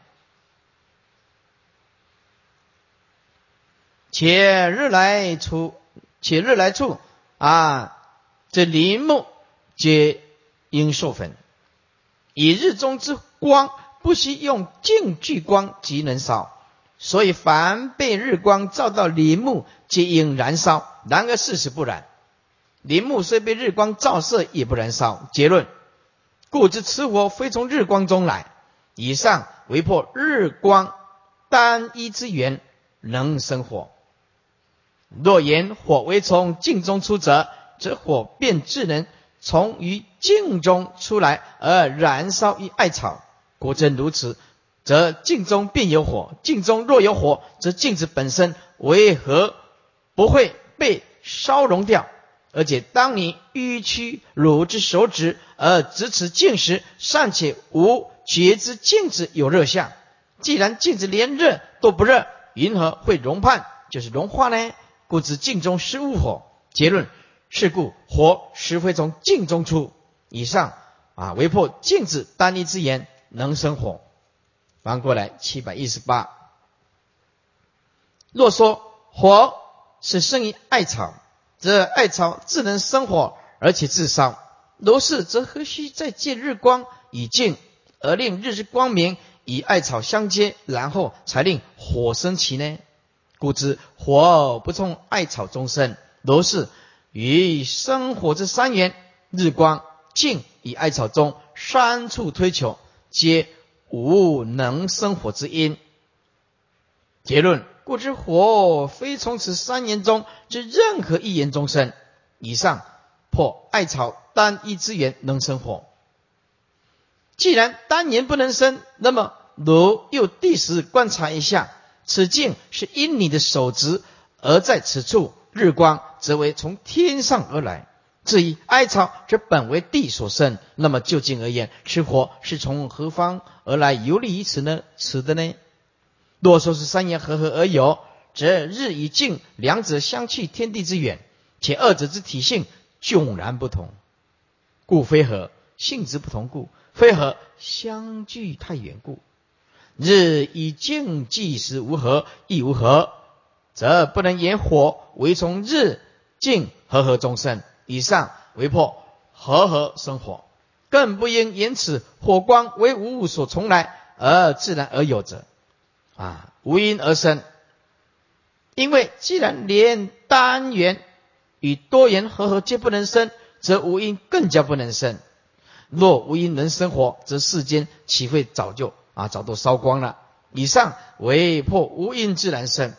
且日来处，且日来处啊，这林木皆应受粉，以日中之光。不惜用镜聚光即能烧，所以凡被日光照到林木，皆应燃烧。然而事实不然，林木虽被日光照射，也不燃烧。结论：故知此火非从日光中来。以上为破日光单一之源，能生火。若言火为从镜中出者，则火便自能从于镜中出来而燃烧于艾草。果真如此，则镜中便有火。镜中若有火，则镜子本身为何不会被烧融掉？而且当你迂曲汝之手指而直持镜时，尚且无觉知镜子有热相。既然镜子连热都不热，云何会融判，就是融化呢？故知镜中是物火。结论：是故火实非从镜中出。以上啊，为破镜子单一之言。能生火，翻过来七百一十八。若说火是生于艾草，则艾草自能生火，而且自烧。如是，则何须再借日光以静，而令日之光明与艾草相接，然后才令火生起呢？故知火不从艾草中生。如是，于生火之三元：日光、静与艾草中三处推求。皆无能生火之因。结论：故知火非从此三言中之任何一言中生。以上破艾草单一之源能生火。既然单言不能生，那么如又第时观察一下，此境是因你的手执而在此处，日光则为从天上而来。至于艾草，则本为地所生。那么就近而言，此火是从何方而来，游历于此呢？此的呢？若说是三言合合而有，则日与静两者相去天地之远，且二者之体性迥然不同，故非合。性质不同故，非合。相距太远故，日与静即时无合，亦无合，则不能言火为从日静合合中生。以上为破合合生火，更不应言此火光为无物所从来而自然而有者，啊，无因而生。因为既然连单元与多元合合皆不能生，则无因更加不能生。若无因能生活，则世间岂会早就啊早都烧光了？以上为破无因自然生。